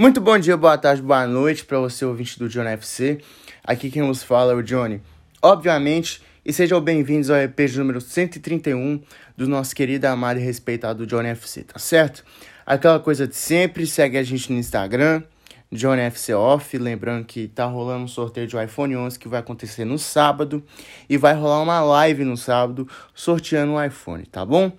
Muito bom dia, boa tarde, boa noite para você, ouvinte do Johnny FC. Aqui quem nos fala é o Johnny. Obviamente, e sejam bem-vindos ao EP número 131 do nosso querido, amado e respeitado Johnny FC, tá certo? Aquela coisa de sempre, segue a gente no Instagram, Johnny FC Off. Lembrando que tá rolando um sorteio de iPhone 11 que vai acontecer no sábado e vai rolar uma live no sábado sorteando um iPhone, tá bom?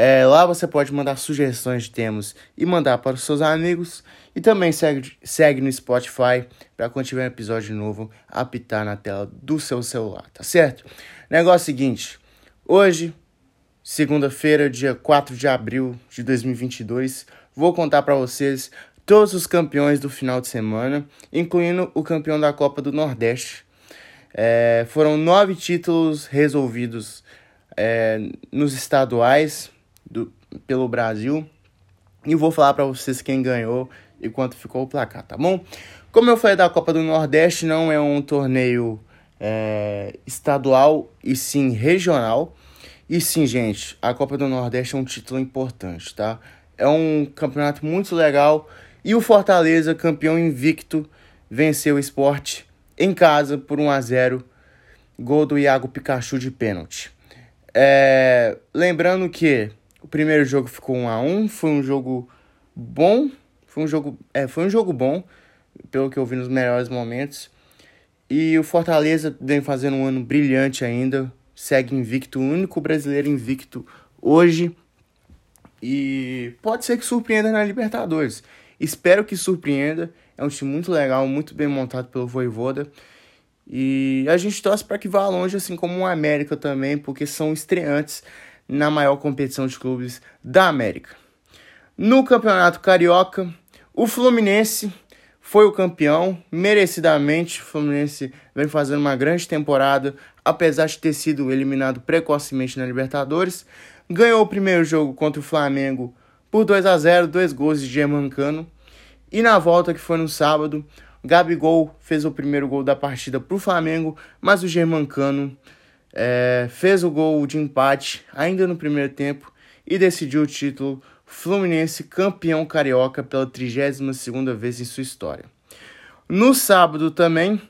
É, lá você pode mandar sugestões de temas e mandar para os seus amigos. E também segue, segue no Spotify para quando tiver um episódio novo apitar na tela do seu celular, tá certo? Negócio seguinte, hoje, segunda-feira, dia 4 de abril de 2022, vou contar para vocês todos os campeões do final de semana, incluindo o campeão da Copa do Nordeste. É, foram nove títulos resolvidos é, nos estaduais do, pelo Brasil. E vou falar para vocês quem ganhou e quanto ficou o placar, tá bom? Como eu falei da Copa do Nordeste, não é um torneio é, estadual e sim regional. E sim, gente, a Copa do Nordeste é um título importante, tá? É um campeonato muito legal. E o Fortaleza, campeão invicto, venceu o esporte em casa por 1 a 0 Gol do Iago Pikachu de pênalti. É, lembrando que o primeiro jogo ficou 1 a 1 foi um jogo bom foi um jogo, é, foi um jogo bom, pelo que eu vi nos melhores momentos. E o Fortaleza vem fazendo um ano brilhante ainda, segue invicto, o único brasileiro invicto hoje. E pode ser que surpreenda na Libertadores. Espero que surpreenda. É um time muito legal, muito bem montado pelo Voivoda. E a gente torce para que vá longe, assim como o América também, porque são estreantes na maior competição de clubes da América. No Campeonato Carioca, o Fluminense foi o campeão, merecidamente. O Fluminense vem fazendo uma grande temporada, apesar de ter sido eliminado precocemente na Libertadores. Ganhou o primeiro jogo contra o Flamengo por 2 a 0 dois gols de Germancano. E na volta, que foi no sábado, Gabigol fez o primeiro gol da partida para o Flamengo, mas o Germancano é, fez o gol de empate ainda no primeiro tempo e decidiu o título Fluminense campeão carioca pela 32ª vez em sua história. No sábado também,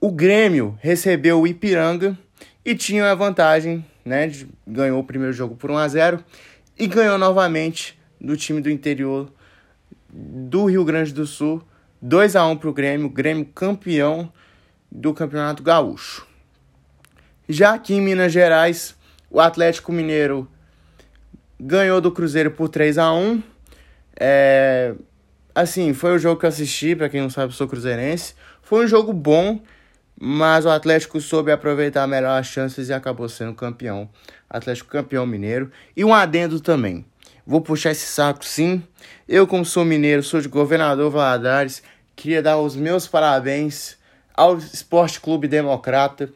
o Grêmio recebeu o Ipiranga e tinha a vantagem, né, de, ganhou o primeiro jogo por 1 a 0 e ganhou novamente do time do interior do Rio Grande do Sul, 2 a 1 para o Grêmio, Grêmio campeão do Campeonato Gaúcho. Já aqui em Minas Gerais, o Atlético Mineiro ganhou do Cruzeiro por 3 a 1 é, Assim, foi o jogo que eu assisti, para quem não sabe, sou cruzeirense. Foi um jogo bom, mas o Atlético soube aproveitar melhor as chances e acabou sendo campeão. Atlético campeão mineiro. E um adendo também. Vou puxar esse saco sim. Eu, como sou mineiro, sou de governador Valadares, queria dar os meus parabéns ao Esporte Clube Democrata,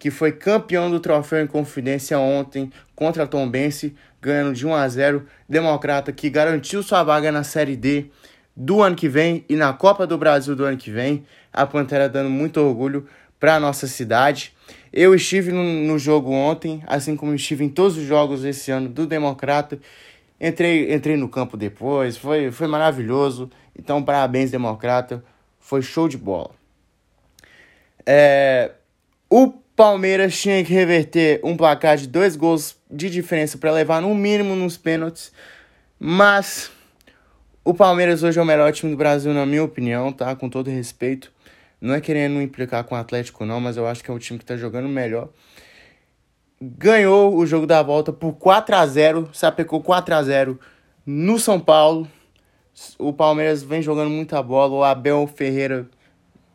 que foi campeão do troféu em confidência ontem contra a Tombense ganhando de 1 a 0. Democrata que garantiu sua vaga na Série D do ano que vem e na Copa do Brasil do ano que vem. A Pantera dando muito orgulho para a nossa cidade. Eu estive no, no, jogo ontem, assim como estive em todos os jogos esse ano do Democrata. Entrei, entrei no campo depois, foi, foi maravilhoso. Então, parabéns, Democrata. Foi show de bola. É, o Palmeiras tinha que reverter um placar de dois gols de diferença para levar no mínimo nos pênaltis. Mas o Palmeiras hoje é o melhor time do Brasil, na minha opinião, tá? Com todo respeito. Não é querendo implicar com o Atlético, não, mas eu acho que é o time que tá jogando melhor. Ganhou o jogo da volta por 4 a 0 sapecou 4 a 0 no São Paulo. O Palmeiras vem jogando muita bola. O Abel Ferreira,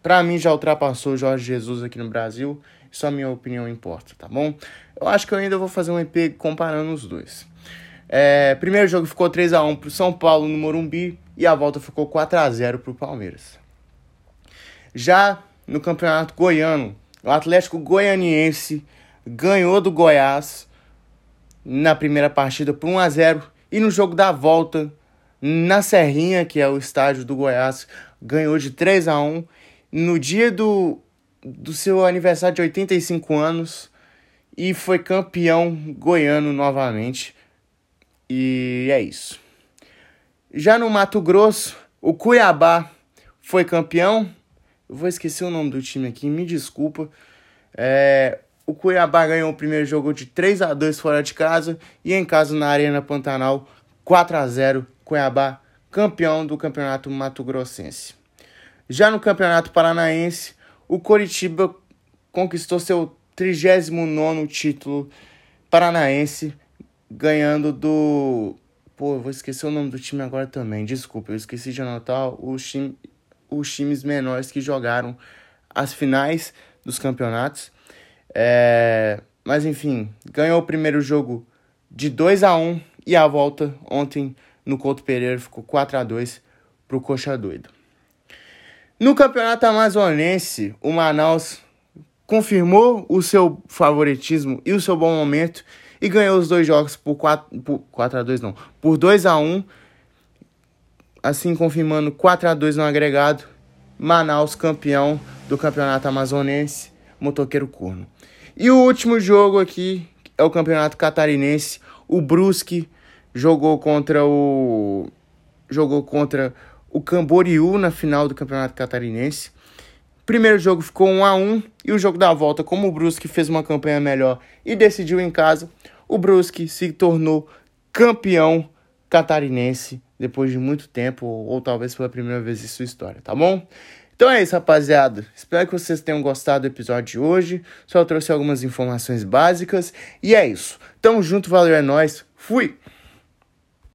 pra mim, já ultrapassou o Jorge Jesus aqui no Brasil. Só minha opinião importa, tá bom? Eu acho que eu ainda vou fazer um EP comparando os dois. É, primeiro jogo ficou 3 a 1 pro São Paulo no Morumbi e a volta ficou 4 a 0 pro Palmeiras. Já no Campeonato Goiano, o Atlético Goianiense ganhou do Goiás na primeira partida por 1 a 0 e no jogo da volta na Serrinha, que é o estádio do Goiás, ganhou de 3 a 1. No dia do do seu aniversário de 85 anos e foi campeão goiano novamente. E é isso. Já no Mato Grosso, O Cuiabá foi campeão. Eu vou esquecer o nome do time aqui, me desculpa. É, o Cuiabá ganhou o primeiro jogo de 3 a 2 fora de casa e em casa na Arena Pantanal 4 a 0 Cuiabá campeão do Campeonato Mato Grossense. Já no Campeonato Paranaense, o Coritiba conquistou seu 39º título paranaense, ganhando do... Pô, eu vou esquecer o nome do time agora também, desculpa, eu esqueci de anotar os, time, os times menores que jogaram as finais dos campeonatos. É... Mas enfim, ganhou o primeiro jogo de 2 a 1 e a volta ontem no Couto Pereira ficou 4 a 2 para o Coxa Doido. No Campeonato Amazonense, o Manaus confirmou o seu favoritismo e o seu bom momento e ganhou os dois jogos por 4, por 4 a 2 não, por 2 a 1, assim confirmando 4 a 2 no agregado. Manaus campeão do Campeonato Amazonense, Motoqueiro Corno. E o último jogo aqui é o Campeonato Catarinense. O Brusque jogou contra o jogou contra o Camboriú na final do Campeonato Catarinense. Primeiro jogo ficou 1 a 1 e o jogo da volta, como o Brusque fez uma campanha melhor e decidiu em casa, o Brusque se tornou campeão catarinense depois de muito tempo, ou talvez pela primeira vez em sua história, tá bom? Então é isso, rapaziada. Espero que vocês tenham gostado do episódio de hoje. Só trouxe algumas informações básicas. E é isso. Tamo junto, valeu, é nóis. Fui!